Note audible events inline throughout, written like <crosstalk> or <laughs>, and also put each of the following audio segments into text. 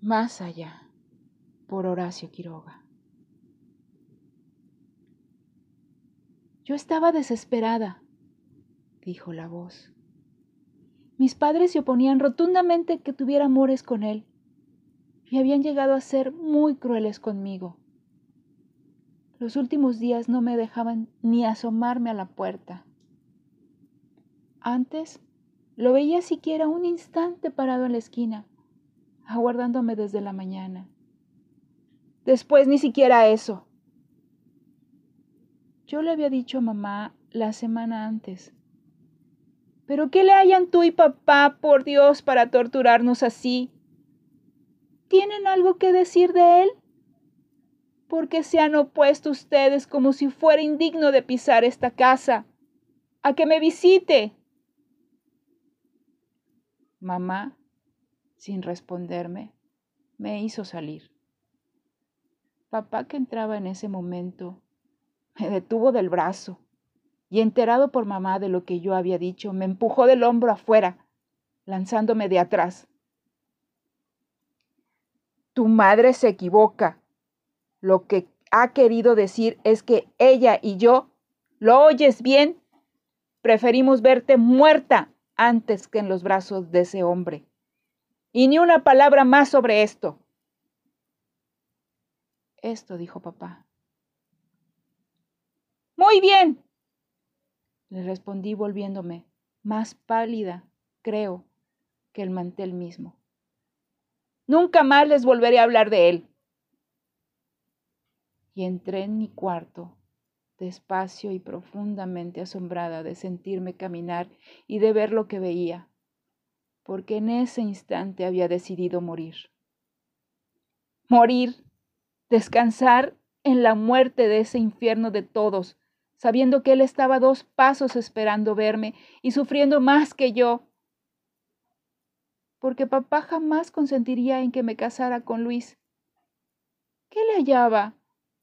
Más allá, por Horacio Quiroga. Yo estaba desesperada, dijo la voz. Mis padres se oponían rotundamente que tuviera amores con él y habían llegado a ser muy crueles conmigo. Los últimos días no me dejaban ni asomarme a la puerta. Antes lo veía siquiera un instante parado en la esquina, aguardándome desde la mañana. Después ni siquiera eso. Yo le había dicho a mamá la semana antes. ¿Pero qué le hayan tú y papá, por Dios, para torturarnos así? ¿Tienen algo que decir de él? ¿Por qué se han opuesto ustedes como si fuera indigno de pisar esta casa? A que me visite. Mamá, sin responderme, me hizo salir. Papá, que entraba en ese momento, me detuvo del brazo y enterado por mamá de lo que yo había dicho, me empujó del hombro afuera, lanzándome de atrás. Tu madre se equivoca. Lo que ha querido decir es que ella y yo, ¿lo oyes bien? Preferimos verte muerta antes que en los brazos de ese hombre. Y ni una palabra más sobre esto. Esto dijo papá. Muy bien, le respondí volviéndome más pálida, creo, que el mantel mismo. Nunca más les volveré a hablar de él. Y entré en mi cuarto, despacio y profundamente asombrada de sentirme caminar y de ver lo que veía, porque en ese instante había decidido morir. Morir, descansar en la muerte de ese infierno de todos, sabiendo que él estaba dos pasos esperando verme y sufriendo más que yo, porque papá jamás consentiría en que me casara con Luis. ¿Qué le hallaba?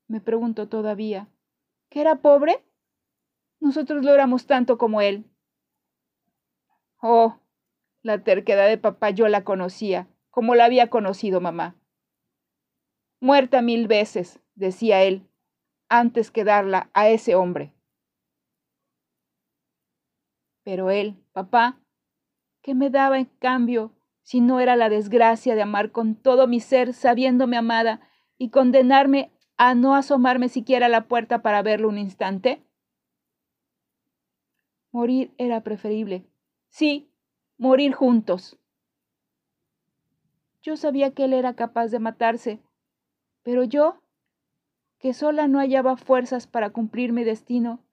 me pregunto todavía. ¿Que era pobre? Nosotros lo éramos tanto como él. Oh, la terquedad de papá yo la conocía, como la había conocido mamá. Muerta mil veces, decía él, antes que darla a ese hombre. Pero él, papá, ¿qué me daba en cambio si no era la desgracia de amar con todo mi ser sabiéndome amada y condenarme a no asomarme siquiera a la puerta para verlo un instante? Morir era preferible. Sí, morir juntos. Yo sabía que él era capaz de matarse, pero yo, que sola no hallaba fuerzas para cumplir mi destino,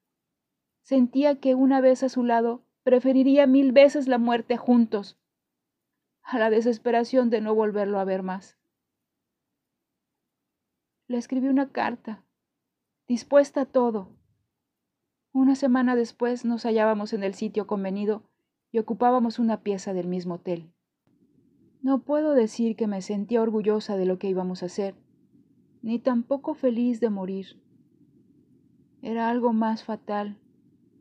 sentía que una vez a su lado preferiría mil veces la muerte juntos a la desesperación de no volverlo a ver más. Le escribí una carta, dispuesta a todo. Una semana después nos hallábamos en el sitio convenido y ocupábamos una pieza del mismo hotel. No puedo decir que me sentía orgullosa de lo que íbamos a hacer, ni tampoco feliz de morir. Era algo más fatal,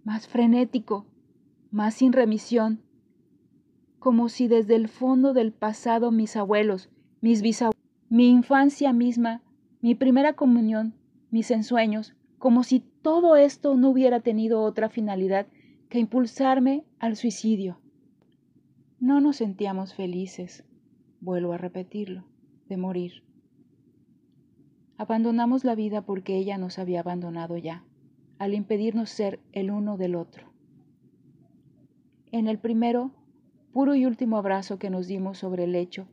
más frenético, más sin remisión, como si desde el fondo del pasado mis abuelos, mis bisabuelos, mi infancia misma, mi primera comunión, mis ensueños, como si todo esto no hubiera tenido otra finalidad que impulsarme al suicidio. No nos sentíamos felices, vuelvo a repetirlo, de morir. Abandonamos la vida porque ella nos había abandonado ya, al impedirnos ser el uno del otro. En el primero puro y último abrazo que nos dimos sobre el lecho,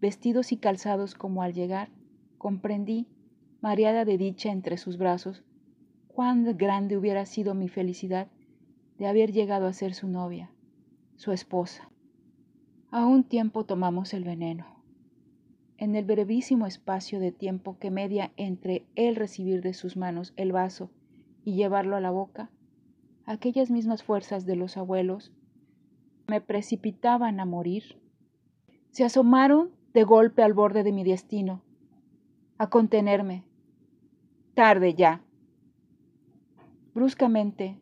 vestidos y calzados como al llegar, comprendí, mareada de dicha entre sus brazos, cuán grande hubiera sido mi felicidad de haber llegado a ser su novia, su esposa. A un tiempo tomamos el veneno. En el brevísimo espacio de tiempo que media entre el recibir de sus manos el vaso y llevarlo a la boca, aquellas mismas fuerzas de los abuelos me precipitaban a morir, se asomaron de golpe al borde de mi destino, a contenerme. Tarde ya. Bruscamente,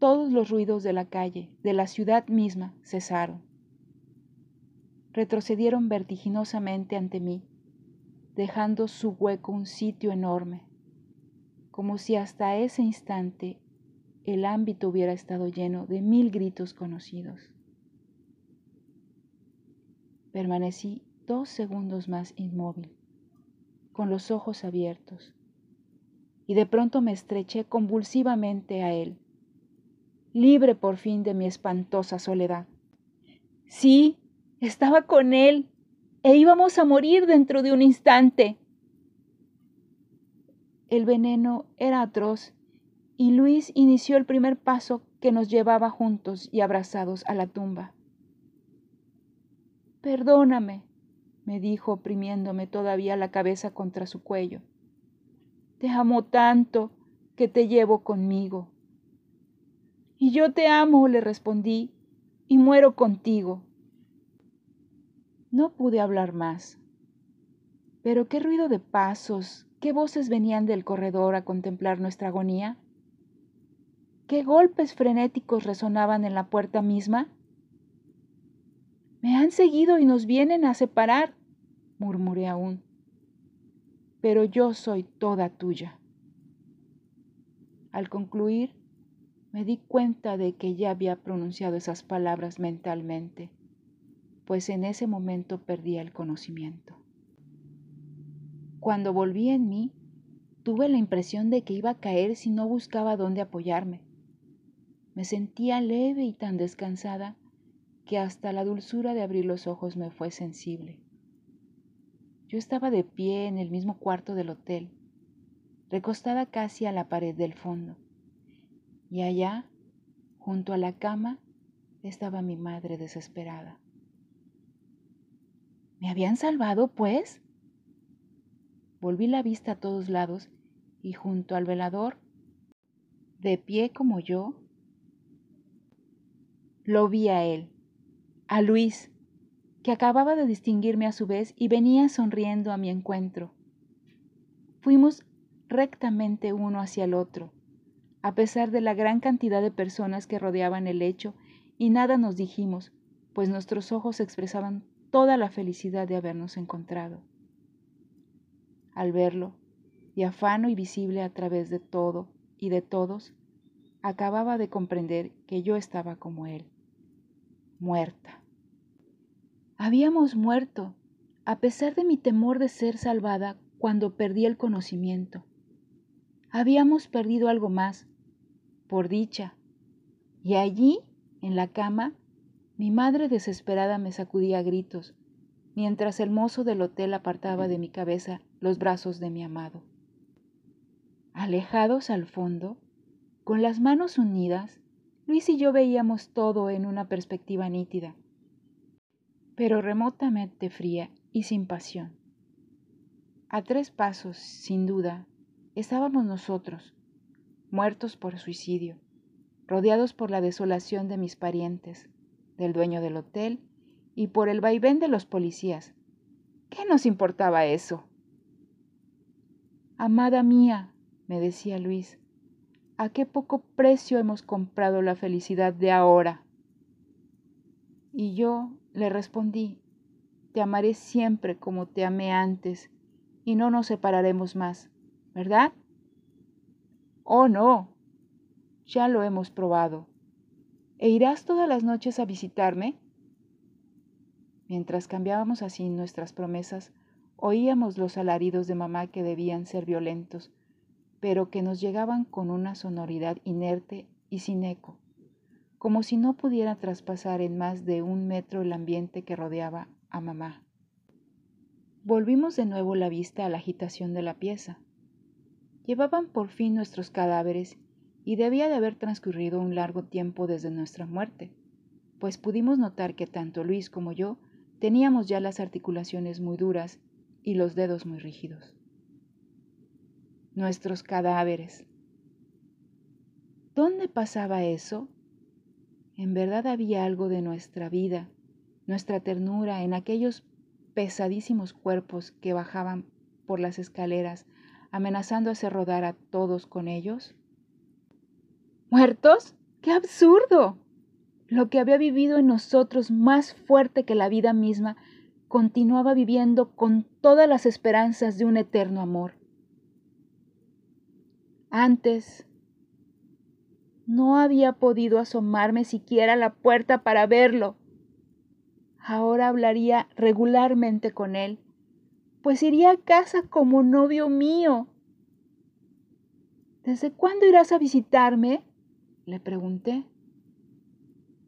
todos los ruidos de la calle, de la ciudad misma, cesaron. retrocedieron vertiginosamente ante mí, dejando su hueco un sitio enorme, como si hasta ese instante el ámbito hubiera estado lleno de mil gritos conocidos. Permanecí dos segundos más inmóvil, con los ojos abiertos, y de pronto me estreché convulsivamente a él, libre por fin de mi espantosa soledad. Sí, estaba con él, e íbamos a morir dentro de un instante. El veneno era atroz y Luis inició el primer paso que nos llevaba juntos y abrazados a la tumba. Perdóname, me dijo oprimiéndome todavía la cabeza contra su cuello. Te amo tanto que te llevo conmigo. Y yo te amo, le respondí, y muero contigo. No pude hablar más. Pero qué ruido de pasos, qué voces venían del corredor a contemplar nuestra agonía. ¿Qué golpes frenéticos resonaban en la puerta misma? Me han seguido y nos vienen a separar, murmuré aún. Pero yo soy toda tuya. Al concluir, me di cuenta de que ya había pronunciado esas palabras mentalmente, pues en ese momento perdía el conocimiento. Cuando volví en mí, tuve la impresión de que iba a caer si no buscaba dónde apoyarme. Me sentía leve y tan descansada que hasta la dulzura de abrir los ojos me fue sensible. Yo estaba de pie en el mismo cuarto del hotel, recostada casi a la pared del fondo, y allá, junto a la cama, estaba mi madre desesperada. ¿Me habían salvado, pues? Volví la vista a todos lados y junto al velador, de pie como yo, lo vi a él, a Luis, que acababa de distinguirme a su vez y venía sonriendo a mi encuentro. Fuimos rectamente uno hacia el otro, a pesar de la gran cantidad de personas que rodeaban el lecho, y nada nos dijimos, pues nuestros ojos expresaban toda la felicidad de habernos encontrado. Al verlo, diafano y visible a través de todo y de todos, acababa de comprender que yo estaba como él muerta. Habíamos muerto, a pesar de mi temor de ser salvada cuando perdí el conocimiento. Habíamos perdido algo más, por dicha. Y allí, en la cama, mi madre desesperada me sacudía a gritos, mientras el mozo del hotel apartaba de mi cabeza los brazos de mi amado. Alejados al fondo, con las manos unidas, Luis y yo veíamos todo en una perspectiva nítida, pero remotamente fría y sin pasión. A tres pasos, sin duda, estábamos nosotros, muertos por suicidio, rodeados por la desolación de mis parientes, del dueño del hotel y por el vaivén de los policías. ¿Qué nos importaba eso? Amada mía, me decía Luis, a qué poco precio hemos comprado la felicidad de ahora. Y yo le respondí, te amaré siempre como te amé antes, y no nos separaremos más, ¿verdad? Oh, no, ya lo hemos probado. ¿E irás todas las noches a visitarme? Mientras cambiábamos así nuestras promesas, oíamos los alaridos de mamá que debían ser violentos, pero que nos llegaban con una sonoridad inerte y sin eco, como si no pudiera traspasar en más de un metro el ambiente que rodeaba a mamá. Volvimos de nuevo la vista a la agitación de la pieza. Llevaban por fin nuestros cadáveres y debía de haber transcurrido un largo tiempo desde nuestra muerte, pues pudimos notar que tanto Luis como yo teníamos ya las articulaciones muy duras y los dedos muy rígidos nuestros cadáveres. ¿Dónde pasaba eso? En verdad había algo de nuestra vida, nuestra ternura en aquellos pesadísimos cuerpos que bajaban por las escaleras, amenazando hacer rodar a todos con ellos. ¿Muertos? ¡Qué absurdo! lo que había vivido en nosotros más fuerte que la vida misma, continuaba viviendo con todas las esperanzas de un eterno amor. Antes no había podido asomarme siquiera a la puerta para verlo. Ahora hablaría regularmente con él, pues iría a casa como novio mío. ¿Desde cuándo irás a visitarme? le pregunté.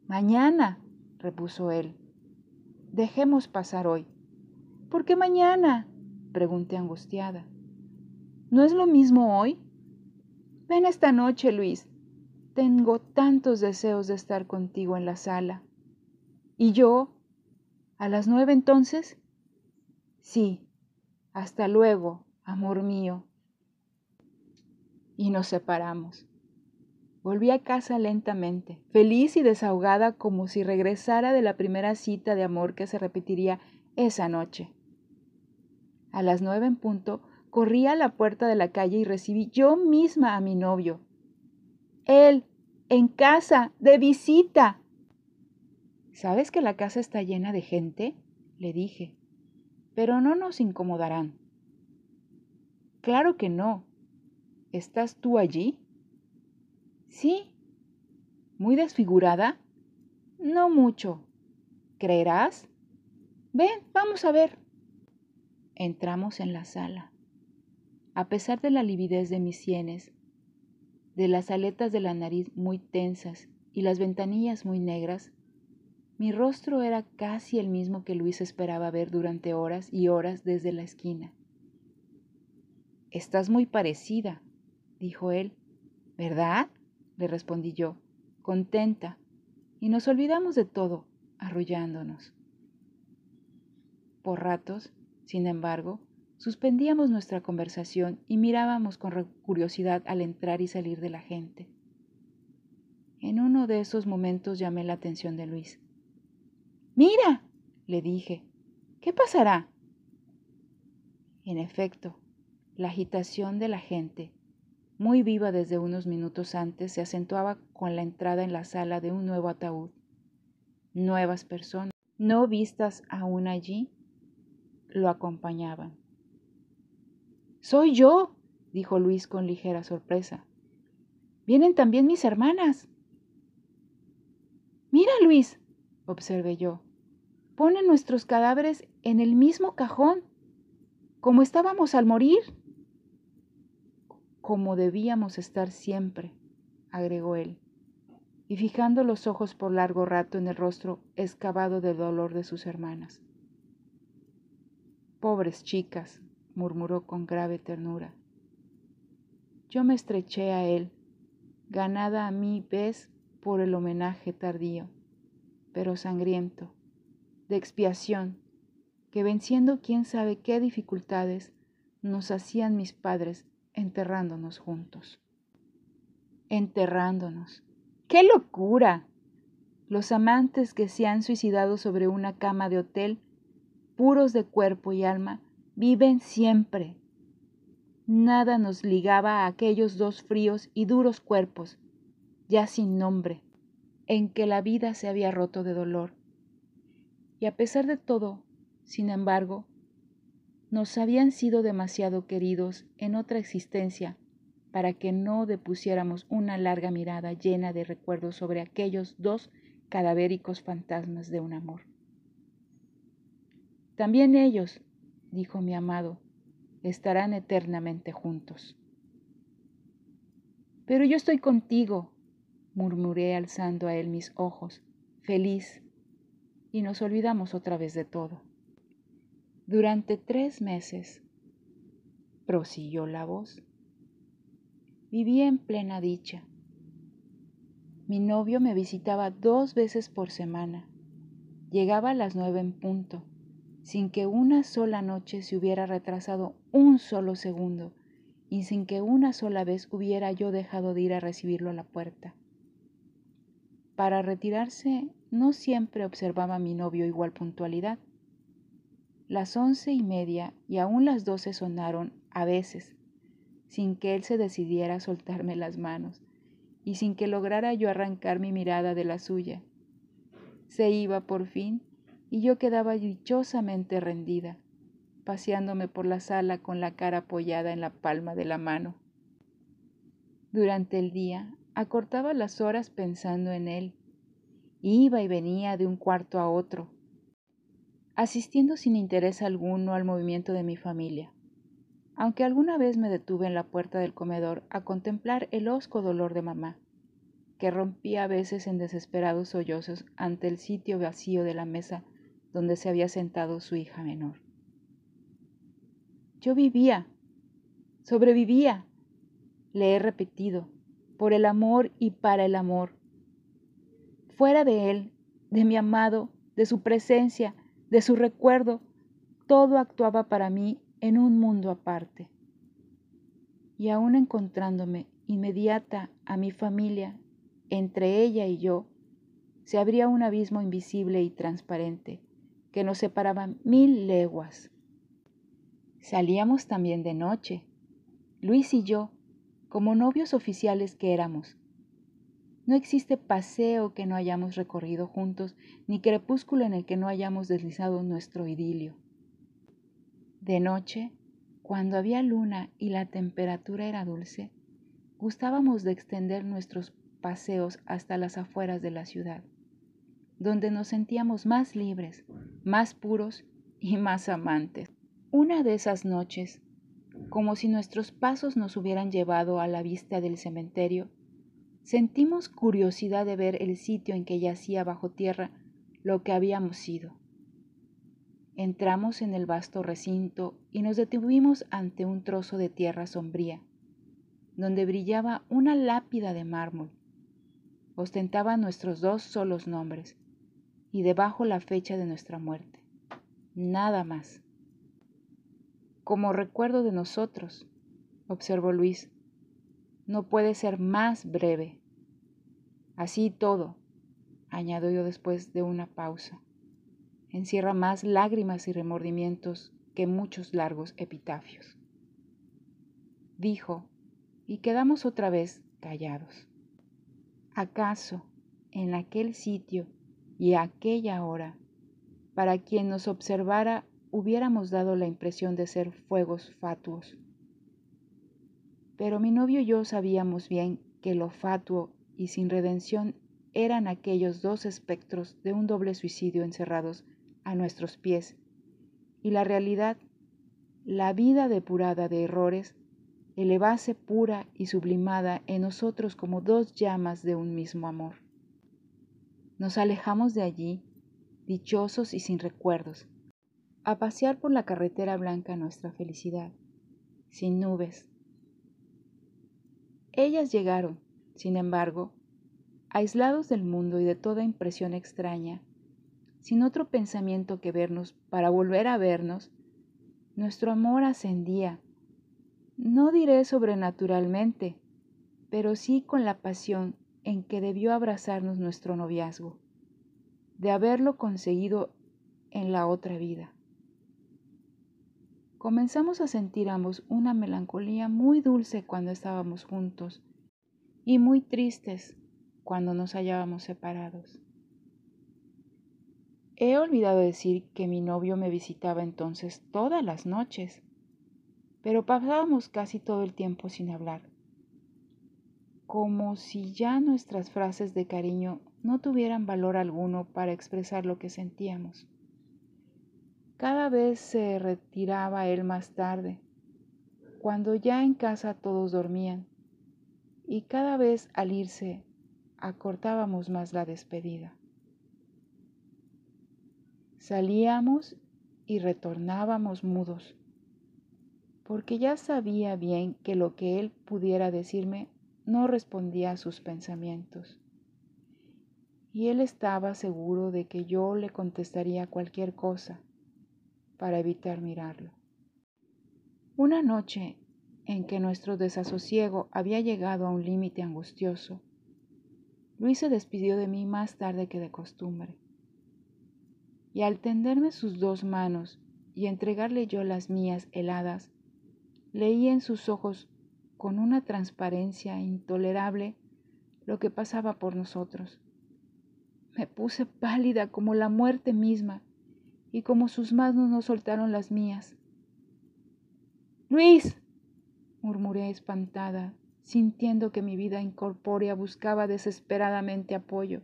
Mañana, repuso él. Dejemos pasar hoy. ¿Por qué mañana? pregunté angustiada. ¿No es lo mismo hoy? Ven esta noche, Luis. Tengo tantos deseos de estar contigo en la sala. ¿Y yo? ¿A las nueve entonces? Sí. Hasta luego, amor mío. Y nos separamos. Volví a casa lentamente, feliz y desahogada como si regresara de la primera cita de amor que se repetiría esa noche. A las nueve en punto, corrí a la puerta de la calle y recibí yo misma a mi novio. Él, en casa, de visita. ¿Sabes que la casa está llena de gente? le dije. Pero no nos incomodarán. Claro que no. ¿Estás tú allí? Sí. ¿Muy desfigurada? No mucho. ¿Creerás? Ven, vamos a ver. Entramos en la sala. A pesar de la lividez de mis sienes, de las aletas de la nariz muy tensas y las ventanillas muy negras, mi rostro era casi el mismo que Luis esperaba ver durante horas y horas desde la esquina. Estás muy parecida, dijo él, ¿verdad? le respondí yo, contenta, y nos olvidamos de todo, arrullándonos. Por ratos, sin embargo, suspendíamos nuestra conversación y mirábamos con curiosidad al entrar y salir de la gente. En uno de esos momentos llamé la atención de Luis. Mira, le dije, ¿qué pasará? En efecto, la agitación de la gente muy viva desde unos minutos antes, se acentuaba con la entrada en la sala de un nuevo ataúd. Nuevas personas, no vistas aún allí, lo acompañaban. Soy yo, dijo Luis con ligera sorpresa. Vienen también mis hermanas. Mira, Luis, observé yo, ponen nuestros cadáveres en el mismo cajón, como estábamos al morir como debíamos estar siempre, agregó él, y fijando los ojos por largo rato en el rostro excavado de dolor de sus hermanas. Pobres chicas, murmuró con grave ternura. Yo me estreché a él, ganada a mi vez por el homenaje tardío, pero sangriento, de expiación, que venciendo quién sabe qué dificultades nos hacían mis padres enterrándonos juntos. Enterrándonos. ¡Qué locura! Los amantes que se han suicidado sobre una cama de hotel, puros de cuerpo y alma, viven siempre. Nada nos ligaba a aquellos dos fríos y duros cuerpos, ya sin nombre, en que la vida se había roto de dolor. Y a pesar de todo, sin embargo, nos habían sido demasiado queridos en otra existencia para que no depusiéramos una larga mirada llena de recuerdos sobre aquellos dos cadavéricos fantasmas de un amor. También ellos, dijo mi amado, estarán eternamente juntos. Pero yo estoy contigo, murmuré alzando a él mis ojos, feliz, y nos olvidamos otra vez de todo. Durante tres meses, prosiguió la voz, viví en plena dicha. Mi novio me visitaba dos veces por semana. Llegaba a las nueve en punto, sin que una sola noche se hubiera retrasado un solo segundo y sin que una sola vez hubiera yo dejado de ir a recibirlo a la puerta. Para retirarse no siempre observaba a mi novio igual puntualidad las once y media y aún las doce sonaron a veces, sin que él se decidiera a soltarme las manos y sin que lograra yo arrancar mi mirada de la suya, Se iba por fin y yo quedaba dichosamente rendida, paseándome por la sala con la cara apoyada en la palma de la mano. Durante el día acortaba las horas pensando en él. Iba y venía de un cuarto a otro, asistiendo sin interés alguno al movimiento de mi familia. Aunque alguna vez me detuve en la puerta del comedor a contemplar el hosco dolor de mamá, que rompía a veces en desesperados sollozos ante el sitio vacío de la mesa donde se había sentado su hija menor. Yo vivía, sobrevivía, le he repetido, por el amor y para el amor. Fuera de él, de mi amado, de su presencia, de su recuerdo, todo actuaba para mí en un mundo aparte. Y aún encontrándome inmediata a mi familia, entre ella y yo, se abría un abismo invisible y transparente que nos separaba mil leguas. Salíamos también de noche, Luis y yo, como novios oficiales que éramos. No existe paseo que no hayamos recorrido juntos, ni crepúsculo en el que no hayamos deslizado nuestro idilio. De noche, cuando había luna y la temperatura era dulce, gustábamos de extender nuestros paseos hasta las afueras de la ciudad, donde nos sentíamos más libres, más puros y más amantes. Una de esas noches, como si nuestros pasos nos hubieran llevado a la vista del cementerio, sentimos curiosidad de ver el sitio en que yacía bajo tierra lo que habíamos sido. Entramos en el vasto recinto y nos detuvimos ante un trozo de tierra sombría, donde brillaba una lápida de mármol. Ostentaba nuestros dos solos nombres y debajo la fecha de nuestra muerte. Nada más como recuerdo de nosotros, observó Luis. No puede ser más breve. Así todo, añadió yo después de una pausa, encierra más lágrimas y remordimientos que muchos largos epitafios. Dijo, y quedamos otra vez callados. ¿Acaso en aquel sitio y a aquella hora, para quien nos observara hubiéramos dado la impresión de ser fuegos fatuos. Pero mi novio y yo sabíamos bien que lo fatuo y sin redención eran aquellos dos espectros de un doble suicidio encerrados a nuestros pies, y la realidad, la vida depurada de errores, elevase pura y sublimada en nosotros como dos llamas de un mismo amor. Nos alejamos de allí, dichosos y sin recuerdos, a pasear por la carretera blanca nuestra felicidad, sin nubes. Ellas llegaron, sin embargo, aislados del mundo y de toda impresión extraña, sin otro pensamiento que vernos para volver a vernos, nuestro amor ascendía, no diré sobrenaturalmente, pero sí con la pasión en que debió abrazarnos nuestro noviazgo, de haberlo conseguido en la otra vida comenzamos a sentir ambos una melancolía muy dulce cuando estábamos juntos y muy tristes cuando nos hallábamos separados. He olvidado decir que mi novio me visitaba entonces todas las noches, pero pasábamos casi todo el tiempo sin hablar, como si ya nuestras frases de cariño no tuvieran valor alguno para expresar lo que sentíamos. Cada vez se retiraba él más tarde, cuando ya en casa todos dormían, y cada vez al irse acortábamos más la despedida. Salíamos y retornábamos mudos, porque ya sabía bien que lo que él pudiera decirme no respondía a sus pensamientos. Y él estaba seguro de que yo le contestaría cualquier cosa para evitar mirarlo. Una noche en que nuestro desasosiego había llegado a un límite angustioso, Luis se despidió de mí más tarde que de costumbre. Y al tenderme sus dos manos y entregarle yo las mías heladas, leí en sus ojos con una transparencia intolerable lo que pasaba por nosotros. Me puse pálida como la muerte misma y como sus manos no soltaron las mías. Luis, murmuré espantada, sintiendo que mi vida incorpórea buscaba desesperadamente apoyo,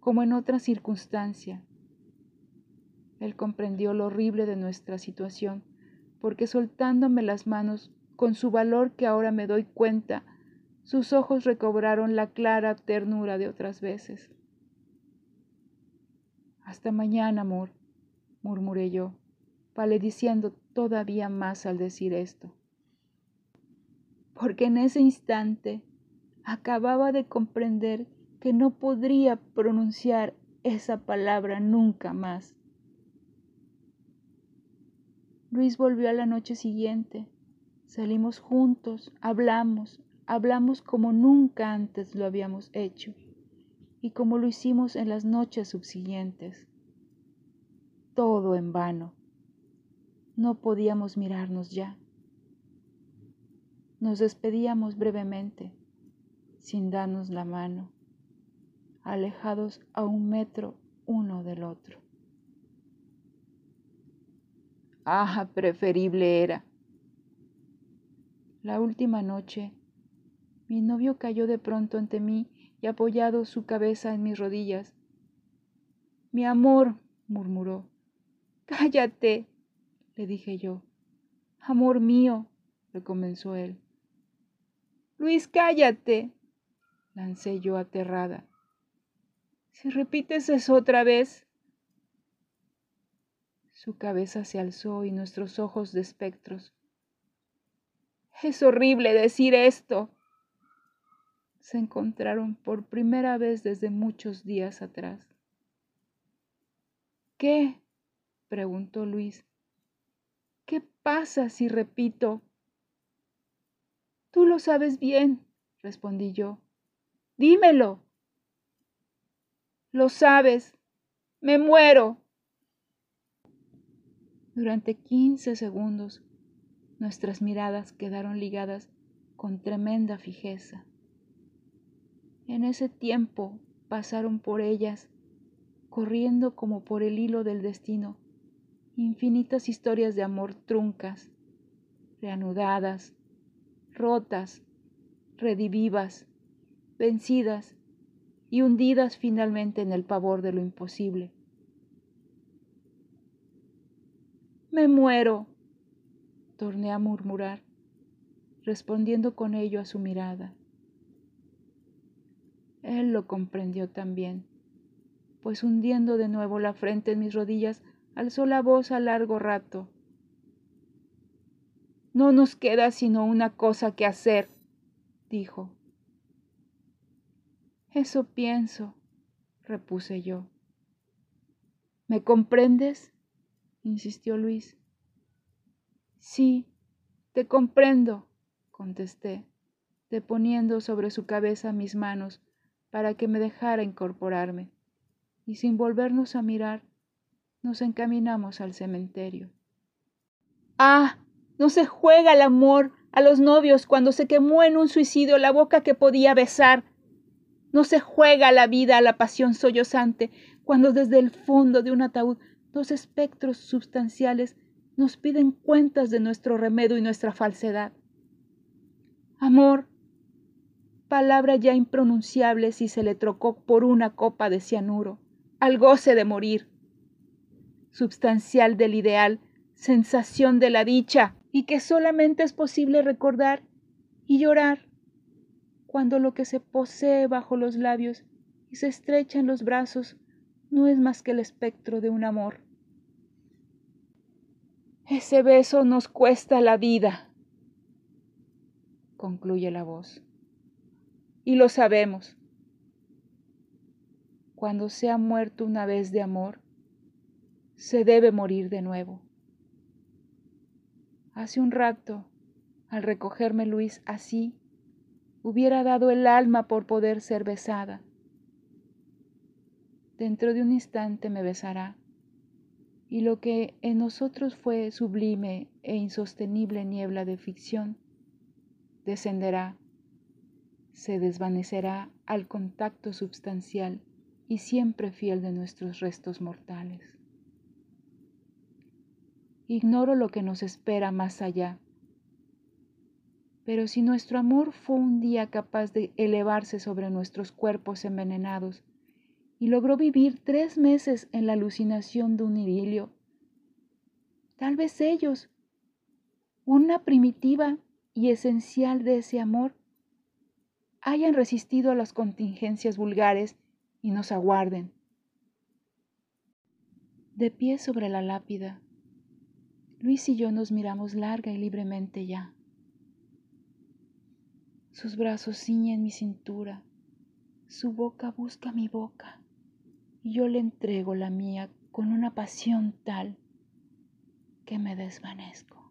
como en otra circunstancia. Él comprendió lo horrible de nuestra situación, porque soltándome las manos, con su valor que ahora me doy cuenta, sus ojos recobraron la clara ternura de otras veces. Hasta mañana, amor, murmuré yo, palideciendo todavía más al decir esto. Porque en ese instante acababa de comprender que no podría pronunciar esa palabra nunca más. Luis volvió a la noche siguiente. Salimos juntos, hablamos, hablamos como nunca antes lo habíamos hecho y como lo hicimos en las noches subsiguientes. Todo en vano. No podíamos mirarnos ya. Nos despedíamos brevemente, sin darnos la mano, alejados a un metro uno del otro. Ah, preferible era. La última noche, mi novio cayó de pronto ante mí y apoyado su cabeza en mis rodillas. Mi amor, murmuró. <laughs> Cállate, le dije yo. Amor mío, recomenzó él. Luis, cállate, lancé yo aterrada. Si repites eso otra vez. Su cabeza se alzó y nuestros ojos de espectros. Es horrible decir esto. Se encontraron por primera vez desde muchos días atrás. ¿Qué? Preguntó Luis. ¿Qué pasa si repito? Tú lo sabes bien, respondí yo. Dímelo. Lo sabes. Me muero. Durante quince segundos nuestras miradas quedaron ligadas con tremenda fijeza. En ese tiempo pasaron por ellas, corriendo como por el hilo del destino, infinitas historias de amor truncas, reanudadas, rotas, redivivas, vencidas y hundidas finalmente en el pavor de lo imposible. Me muero, torné a murmurar, respondiendo con ello a su mirada. Él lo comprendió también, pues hundiendo de nuevo la frente en mis rodillas, alzó la voz a largo rato. No nos queda sino una cosa que hacer, dijo. Eso pienso, repuse yo. ¿Me comprendes? insistió Luis. Sí, te comprendo, contesté, deponiendo sobre su cabeza mis manos para que me dejara incorporarme, y sin volvernos a mirar, nos encaminamos al cementerio. Ah, no se juega el amor a los novios cuando se quemó en un suicidio la boca que podía besar. No se juega la vida a la pasión sollozante cuando desde el fondo de un ataúd dos espectros substanciales nos piden cuentas de nuestro remedio y nuestra falsedad. Amor, palabra ya impronunciable si se le trocó por una copa de cianuro, al goce de morir substancial del ideal, sensación de la dicha, y que solamente es posible recordar y llorar cuando lo que se posee bajo los labios y se estrecha en los brazos no es más que el espectro de un amor. Ese beso nos cuesta la vida, concluye la voz. Y lo sabemos. Cuando se ha muerto una vez de amor, se debe morir de nuevo. Hace un rato, al recogerme Luis así, hubiera dado el alma por poder ser besada. Dentro de un instante me besará, y lo que en nosotros fue sublime e insostenible niebla de ficción, descenderá, se desvanecerá al contacto substancial y siempre fiel de nuestros restos mortales. Ignoro lo que nos espera más allá, pero si nuestro amor fue un día capaz de elevarse sobre nuestros cuerpos envenenados y logró vivir tres meses en la alucinación de un idilio, tal vez ellos, una primitiva y esencial de ese amor, hayan resistido a las contingencias vulgares y nos aguarden. De pie sobre la lápida, Luis y yo nos miramos larga y libremente ya. Sus brazos ciñen mi cintura, su boca busca mi boca, y yo le entrego la mía con una pasión tal que me desvanezco.